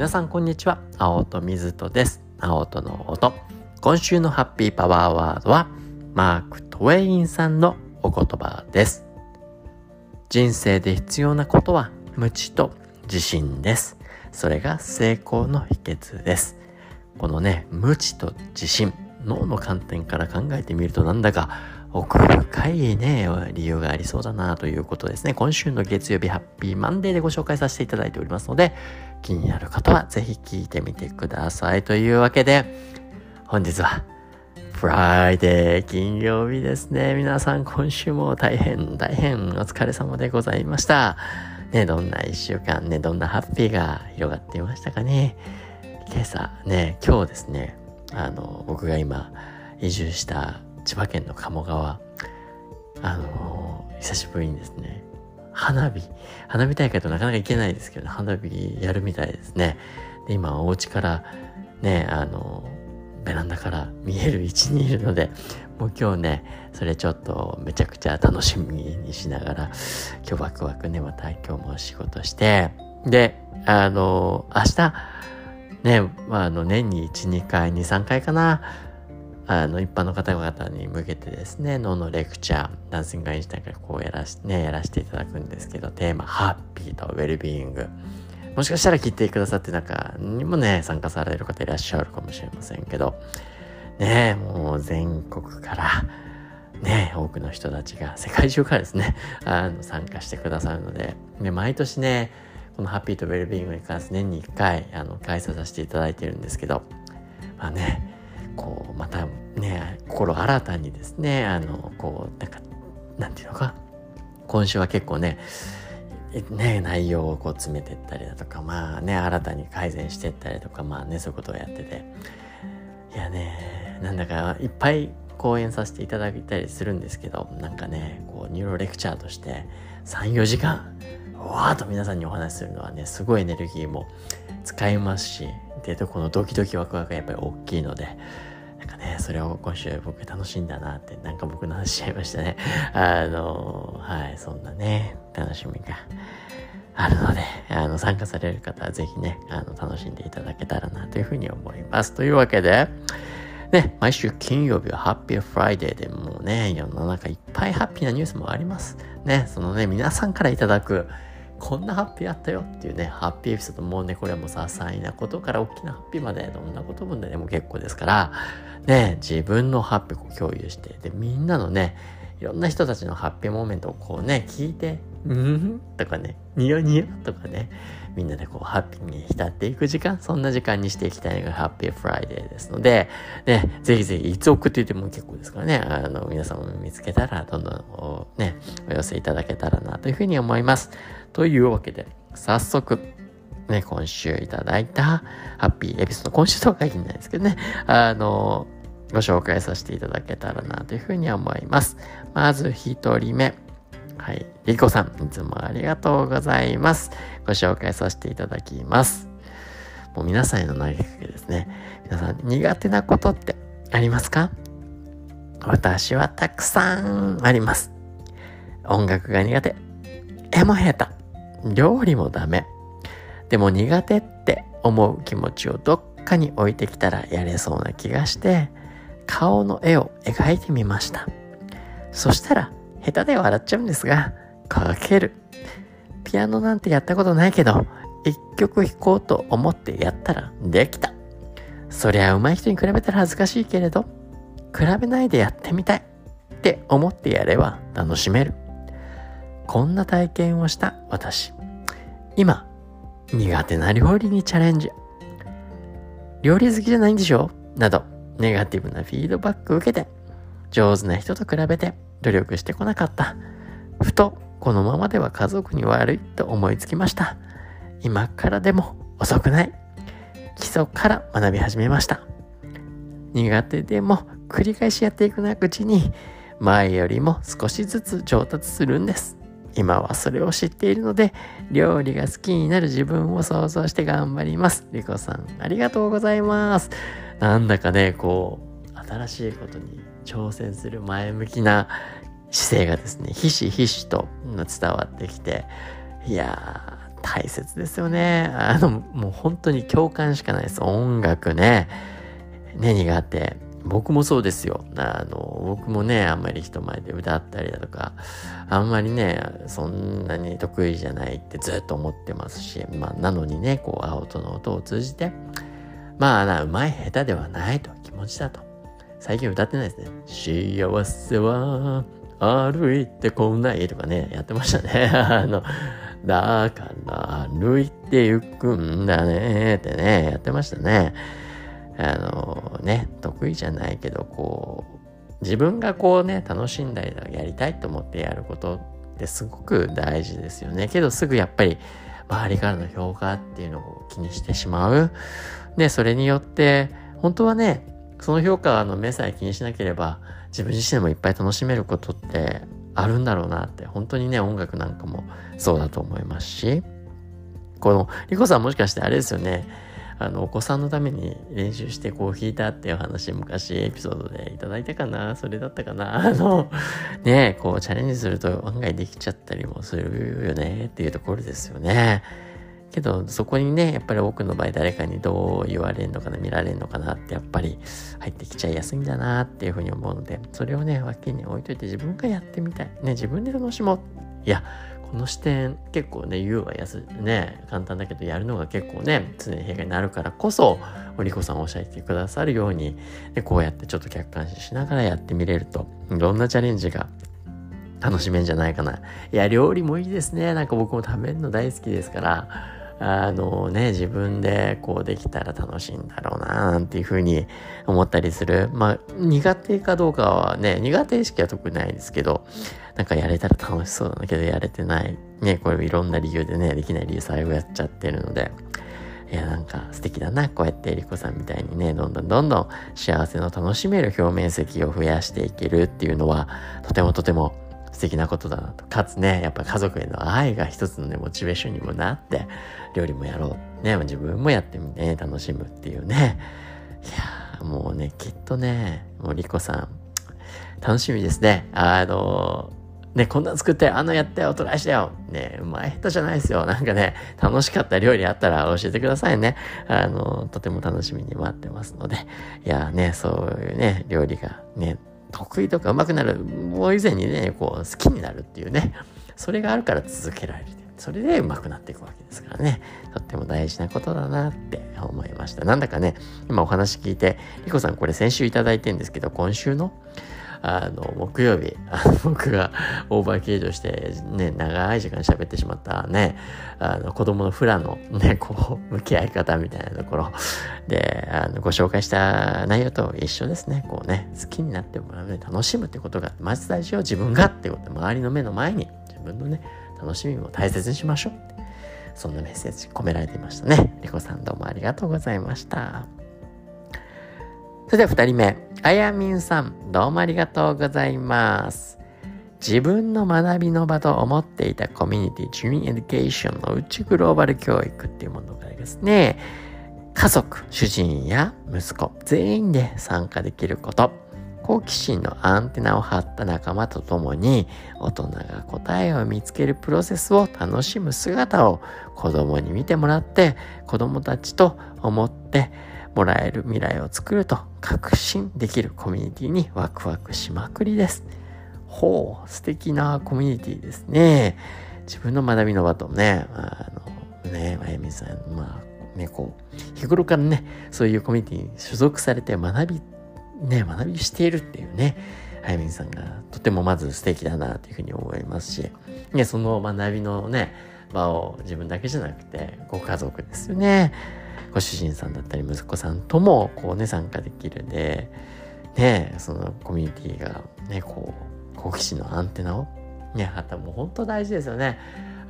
皆さんこんにちは。青戸水戸です。青戸の音。今週のハッピーパワーワードはマーク・トウェインさんのお言葉です。人生で必要なことは無知と自信です。それが成功の秘訣です。このね無知と自信脳の観点から考えてみるとなんだか奥深いね、理由がありそうだなということですね。今週の月曜日ハッピーマンデーでご紹介させていただいておりますので、気になる方はぜひ聞いてみてください。というわけで、本日は、 Friday 金曜日ですね。皆さん今週も大変大変お疲れ様でございました。ね、どんな一週間ね、どんなハッピーが広がっていましたかね。今朝ね、今日ですね、あの、僕が今移住した千葉県の鴨川、あの、久しぶりにですね、花火、花火大会となかなか行けないですけど、花火やるみたいですね。で、今、お家からね、あの、ベランダから見える位置にいるので、もう今日ね、それちょっとめちゃくちゃ楽しみにしながら、今日ワクワクね、また今日も仕事して、で、あのー、明日、ね、まあ、あの、年に1、2回、2、3回かな、あの、一般の方々に向けてですね、脳のレクチャー、ダンシングアインシュタインからこうやらし、ね、やらせていただくんですけど、テーマ、ハッピーとウェルビーイング。もしかしたら聞いてくださって中にもね、参加される方いらっしゃるかもしれませんけど、ねもう全国から、ね、多くの人たちが、世界中からですね、あの、参加してくださるので、で、毎年ね、このハッピーとウェルビーイングに関して年に1回、あの、開催させていただいてるんですけど、まあね、こうまたね心新たにですねあのこうなんかなんていうのか今週は結構ねね、内容をこう詰めていったりだとか、まあね、新たに改善していったりとか、まあね、そういうことをやってて。いやね、なんだかいっぱい講演させていただいたりするんですけど、なんかね、こう、ニューロレクチャーとして3、4時間、わーっと皆さんにお話しするのはね、すごいエネルギーも使いますし、で、このドキドキワクワクがやっぱり大きいので、かね、それを今週僕楽しんだなって、なんか僕の話しちゃいましたね。あの、はい、そんなね、楽しみがあるので、あの、参加される方はぜひね、あの、楽しんでいただけたらなというふうに思います。というわけで、ね、毎週金曜日はハッピーフライデーでもうね、世の中いっぱいハッピーなニュースもあります。ね、そのね、皆さんからいただく、こんなハッピーあったよっていうね、ハッピーエピソードもうね、これはもう些細なことから大きなハッピーまでどんなこともでもう結構ですから、ね、自分のハッピーを共有して、で、みんなのね、いろんな人たちのハッピーモーメントをこうね、聞いて、うん？とかね、ニヤニヤとかね、みんなでこうハッピーに浸っていく時間、そんな時間にしていきたいのがハッピーフライデーですので、ね、ぜひぜひいつ送っていても結構ですからね、あの、皆様も見つけたらどんどんね、お寄せいただけたらなというふうに思います。というわけで、早速、ね、今週いただいたハッピーエピソード、今週とは限らないですけどね、あの、ご紹介させていただけたらなというふうに思います。まず一人目。はい。リコさん、いつもありがとうございます。ご紹介させていただきます。もう皆さんへの投げかけですね。皆さん、苦手なことってありますか？私はたくさんあります。音楽が苦手。絵も下手。料理もダメ。でも苦手って思う気持ちをどっかに置いてきたらやれそうな気がして、顔の絵を描いてみました。そしたら、下手で笑っちゃうんですが、描ける。ピアノなんてやったことないけど、一曲弾こうと思ってやったらできた。そりゃ上手い人に比べたら恥ずかしいけれど、比べないでやってみたいって思ってやれば楽しめる。こんな体験をした私。今、苦手な料理にチャレンジ。料理好きじゃないんでしょ？など、ネガティブなフィードバックを受けて、上手な人と比べて努力してこなかった。ふと、このままでは家族に悪いと思いつきました。今からでも遅くない。基礎から学び始めました。苦手でも繰り返しやっていくなうちに、前よりも少しずつ上達するんです。今はそれを知っているので、料理が好きになる自分を想像して頑張ります。リコさん、ありがとうございます。なんだかね、こう、新しいことに挑戦する前向きな姿勢がですね、ひしひしと伝わってきて、いやー、大切ですよね。あの、もう本当に共感しかないです。音楽ね。ね、苦手。僕もそうですよ。あの、僕もね、あんまり人前で歌ったりだとか、あんまりね、そんなに得意じゃないってずっと思ってますし、まあ、なのにね、こう、青との音を通じて、まあな、うまい下手ではないと、気持ちだと。最近歌ってないですね。幸せは歩いてこないとかね、やってましたね。あの、だから歩いて行くんだねってね、やってましたね。あのね、得意じゃないけど、こう、自分がこうね、楽しんだりやりたいと思ってやることってすごく大事ですよね。けどすぐやっぱり周りからの評価っていうのを気にしてしまう。で、それによって、本当はね、その評価の目さえ気にしなければ、自分自身でもいっぱい楽しめることってあるんだろうなって、本当にね、音楽なんかもそうだと思いますし、この、リコさんもしかしてあれですよね、あの、お子さんのために練習してこう弾いたっていう話、昔エピソードでいただいたかなそれだったかなあの、ねこうチャレンジすると案外できちゃったりもするよねっていうところですよね。けど、そこにね、やっぱり多くの場合誰かにどう言われるのかな、見られるのかなって、やっぱり入ってきちゃいやすいんだなっていうふうに思うので、それをね、脇に置いといて自分がやってみたい。ね、自分で楽しもう。いや、この視点結構ね、言うはやす、ね、簡単だけどやるのが結構ね、常に弊害になるからこそ、おりこさんおっしゃってくださるように、でこうやってちょっと客観視しながらやってみれると、いろんなチャレンジが楽しめんじゃないかな。いや、料理もいいですね。なんか僕も食べるの大好きですから、あのね、自分でこうできたら楽しいんだろうな、なんていうふうに思ったりする。まあ、苦手かどうかはね、苦手意識は特にないですけど、なんかやれたら楽しそうだけど、やれてない。ね、これいろんな理由でね、できない理由最後やっちゃってるので、いや、なんか素敵だな。こうやってリコさんみたいにね、どんどんどんどん幸せの楽しめる表面積を増やしていけるっていうのは、とてもとても素敵なことだなと。かつね、やっぱ家族への愛が一つのね、モチベーションにもなって、料理もやろう。ね、自分もやってみて、ね、楽しむっていうね。いやもうね、きっとね、もうリコさん、楽しみですね。あのね、こんな作って、あのやったよ、トライしたよ。ね、うまい下手じゃないですよ。なんかね、楽しかった料理あったら教えてくださいね。あの、とても楽しみに待ってますので。いやね、そういうね、料理がね、得意とか上手くなる、もう以前にね、こう、好きになるっていうね、それがあるから続けられる。それで上手くなっていくわけですからね。とっても大事なことだなって思いました。なんだかね、今お話聞いて、リコさんこれ先週いただいてんですけど、今週のあの、木曜日、あ僕がオーバー計上して、ね、長い時間喋ってしまったね、あの、子供のフラのね、こう、向き合い方みたいなところで、あの、ご紹介した内容と一緒ですね。こうね、好きになってもらうね、楽しむってことが、まず大事よ、自分がってこと、周りの目の前に、自分のね、楽しみも大切にしましょう。そんなメッセージ込められていましたね。リコさんどうもありがとうございました。それでは二人目、あやみんさん、どうもありがとうございます。自分の学びの場と思っていたコミュニティ、ジュニエデュケーションのうちグローバル教育っていうものがですね、家族、主人や息子、全員で参加できること、好奇心のアンテナを張った仲間と共に、大人が答えを見つけるプロセスを楽しむ姿を子供に見てもらって、子供たちと思って、もらえる未来を作ると確信できるコミュニティにワクワクしまくりです。ほう、素敵なコミュニティですね。自分の学びの場とね、あの、ね、まゆみさん、まあ、ね、こう、日頃からね、そういうコミュニティに所属されて学び、ね、学びしているっていうね、あゆみさんがとてもまず素敵だなというふうに思いますし、ね、その学びのね、場を自分だけじゃなくて、ご家族ですよね。ご主人さんだったり息子さんともこうね参加できるでねそのコミュニティがねこう好奇心のアンテナをねあったもう本当大事ですよね。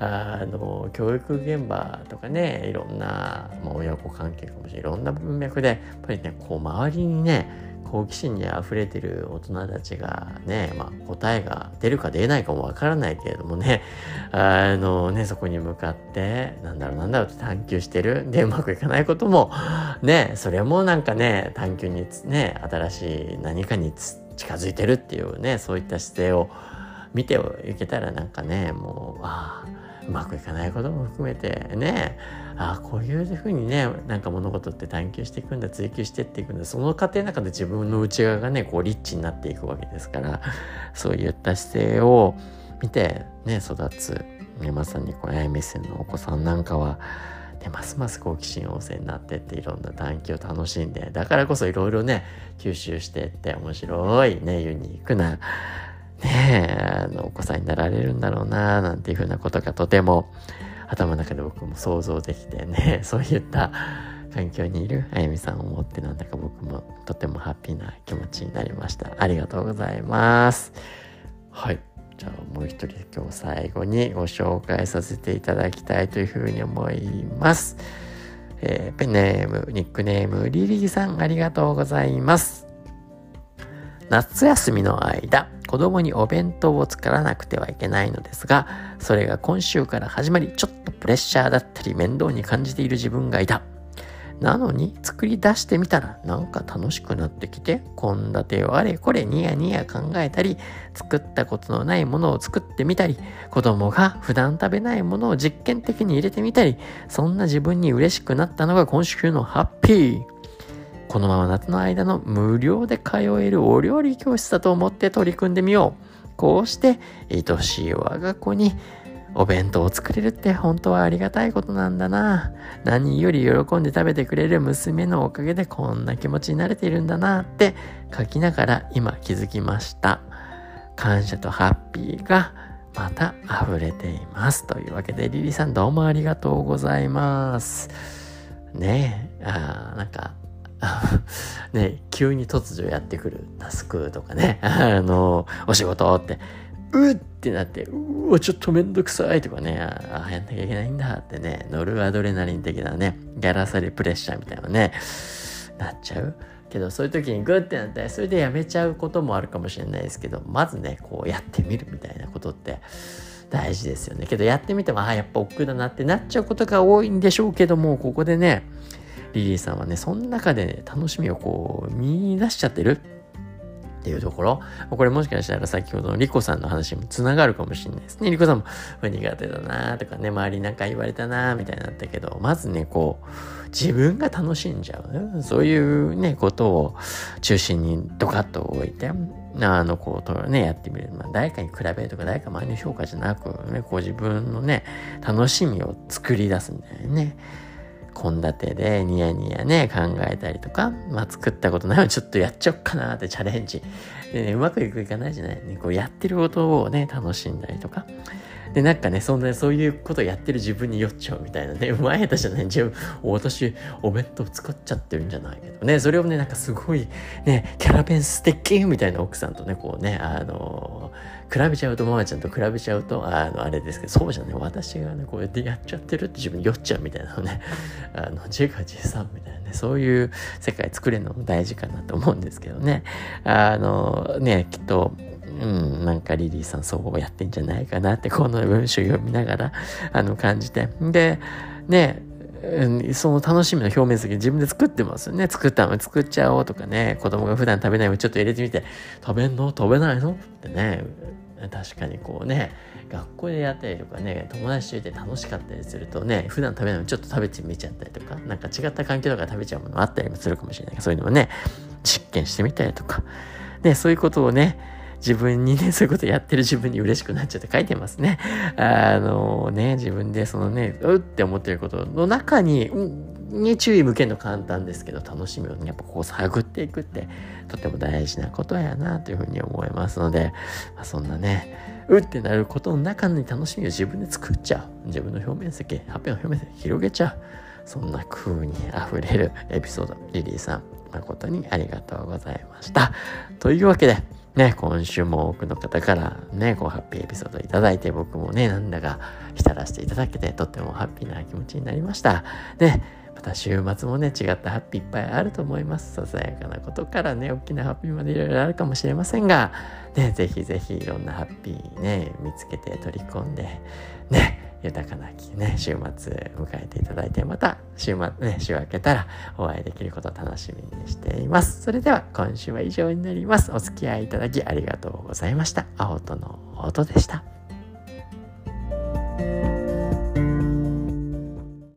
あの教育現場とかねいろんな、まあ、親子関係かもしれないいろんな文脈でやっぱりねこう周りにね好奇心に溢れてる大人たちがね、まあ、答えが出るか出ないかもわからないけれどもね、あのね、そこに向かって、なんだろうなんだろうって探求してる。で、うまくいかないことも、ね、それもなんかね、探求にね、新しい何かに近づいてるっていうね、そういった姿勢を見ていけたらなんかね、もう、ああ、うまくいかないことも含めてね。ああこういうふうにねなんか物事って探求していくんだ追求してっていくんだその過程の中で自分の内側がねこうリッチになっていくわけですからそういった姿勢を見てね育つ、ね、まさにこうあや目線のお子さんなんかはでますます好奇心旺盛になってっていろんな探求を楽しんでだからこそいろいろね吸収してって面白いねユニークなねえあのお子さんになられるんだろうななんていうふうなことがとても頭の中で僕も想像できてね そういった環境にいるあゆみさんを思ってなんだか僕もとてもハッピーな気持ちになりましたありがとうございますはいじゃあもう一人今日最後にご紹介させていただきたいというふうに思います。えー、ペンネーム、ニックネーム、リリーさんありがとうございます。夏休みの間、子供にお弁当を作らなくてはいけないのですが、それが今週から始まり、ちょっとプレッシャーだったり面倒に感じている自分がいた。なのに作り出してみたらなんか楽しくなってきて、献立をあれこれニヤニヤ考えたり、作ったことのないものを作ってみたり、子供が普段食べないものを実験的に入れてみたり、そんな自分に嬉しくなったのが今週のハッピー。このまま夏の間の無料で通えるお料理教室だと思って取り組んでみよう。こうして愛しい我が子にお弁当を作れるって本当はありがたいことなんだな。何より喜んで食べてくれる娘のおかげでこんな気持ちになれているんだなって書きながら今気づきました。感謝とハッピーがまた溢れています。というわけでリリーさんどうもありがとうございます。ねえ、あなんか ね、急に突如やってくるタスクとかね、あの、お仕事って、うってなって、うわ、ちょっとめんどくさいとかね、ああ、やんなきゃいけないんだってね、ノルアドレナリン的なね、ギャラサリプレッシャーみたいなね、なっちゃう。けど、そういう時にグッてなって、それでやめちゃうこともあるかもしれないですけど、まずね、こうやってみるみたいなことって大事ですよね。けど、やってみても、ああ、やっぱ億劫だなってなっちゃうことが多いんでしょうけども、ここでね、リリーさんはね、その中で、ね、楽しみをこう見出しちゃってるっていうところ、これもしかしたら先ほどのリコさんの話にもつながるかもしれないですね。リコさんも苦手だなとかね、周りなんか言われたなみたいになったけど、まずね、こう、自分が楽しんじゃう、そういうね、ことを中心にドカッと置いて、あの、こう、ね、やってみる。まあ、誰かに比べるとか、誰か周りの評価じゃなく、ね、こう自分のね、楽しみを作り出すんだよね。献立でニヤニヤね、考えたりとか、まあ作ったことないのちょっとやっちゃおっかなってチャレンジ。でね、うまくいくいかないじゃない？ね、こうやってることをね、楽しんだりとか。で、なんかね、そんな、そういうことやってる自分に酔っちゃうみたいなね、うまい下手じゃない？自分、私、お弁当作っちゃってるんじゃないけどね、それをね、なんかすごい、ね、キャラ弁素敵みたいな奥さんとね、こうね、あの比べちゃうと、ママちゃんと比べちゃうと、あの、あれですけど、そうじゃね、私がね、こうやってやっちゃってるって自分酔っちゃうみたいなのね、あの、自画自賛みたいなね、そういう世界作れるのも大事かなと思うんですけどね。あの、ね、きっと、うん、なんかリリーさんそうやってんじゃないかなって、この文章読みながら、あの、感じて。で、ね、その楽しみの表面積自分で作ってますよね。作ったの作っちゃおうとかね、子供が普段食べないのちょっと入れてみて、食べんの？食べないの？ってね、確かにこうね、学校でやったりとかね、友達といて楽しかったりするとね、普段食べないのちょっと食べてみちゃったりとか、なんか違った環境とか食べちゃうものあったりもするかもしれない、そういうのもね、実験してみたりとか、ね、そういうことをね、自分にね、そういうことやってる自分に嬉しくなっちゃって書いてますね。あのね、自分でそのね、うって思ってることの中に、に注意向けるの簡単ですけど、楽しみをね、やっぱこう探っていくって、とても大事なことやなというふうに思いますので、まあ、そんなね、うってなることの中に楽しみを自分で作っちゃう。自分の表面積、発表の表面積広げちゃう。そんな風に溢れるエピソード、リリーさん、誠にありがとうございました。というわけで、ね、今週も多くの方からね、こうハッピーエピソードいただいて、僕もね、なんだか浸らせていただけて、とってもハッピーな気持ちになりました。で、また週末もね、違ったハッピーいっぱいあると思います。ささやかなことからね、大きなハッピーまでいろいろあるかもしれませんが、ね、ぜひぜひいろんなハッピーね、見つけて取り込んで、ね、豊かなね、週末迎えていただいて、また週末、ね、週明けたらお会いできることを楽しみにしています。それでは今週は以上になります。お付き合いいただきありがとうございました。青との音でした。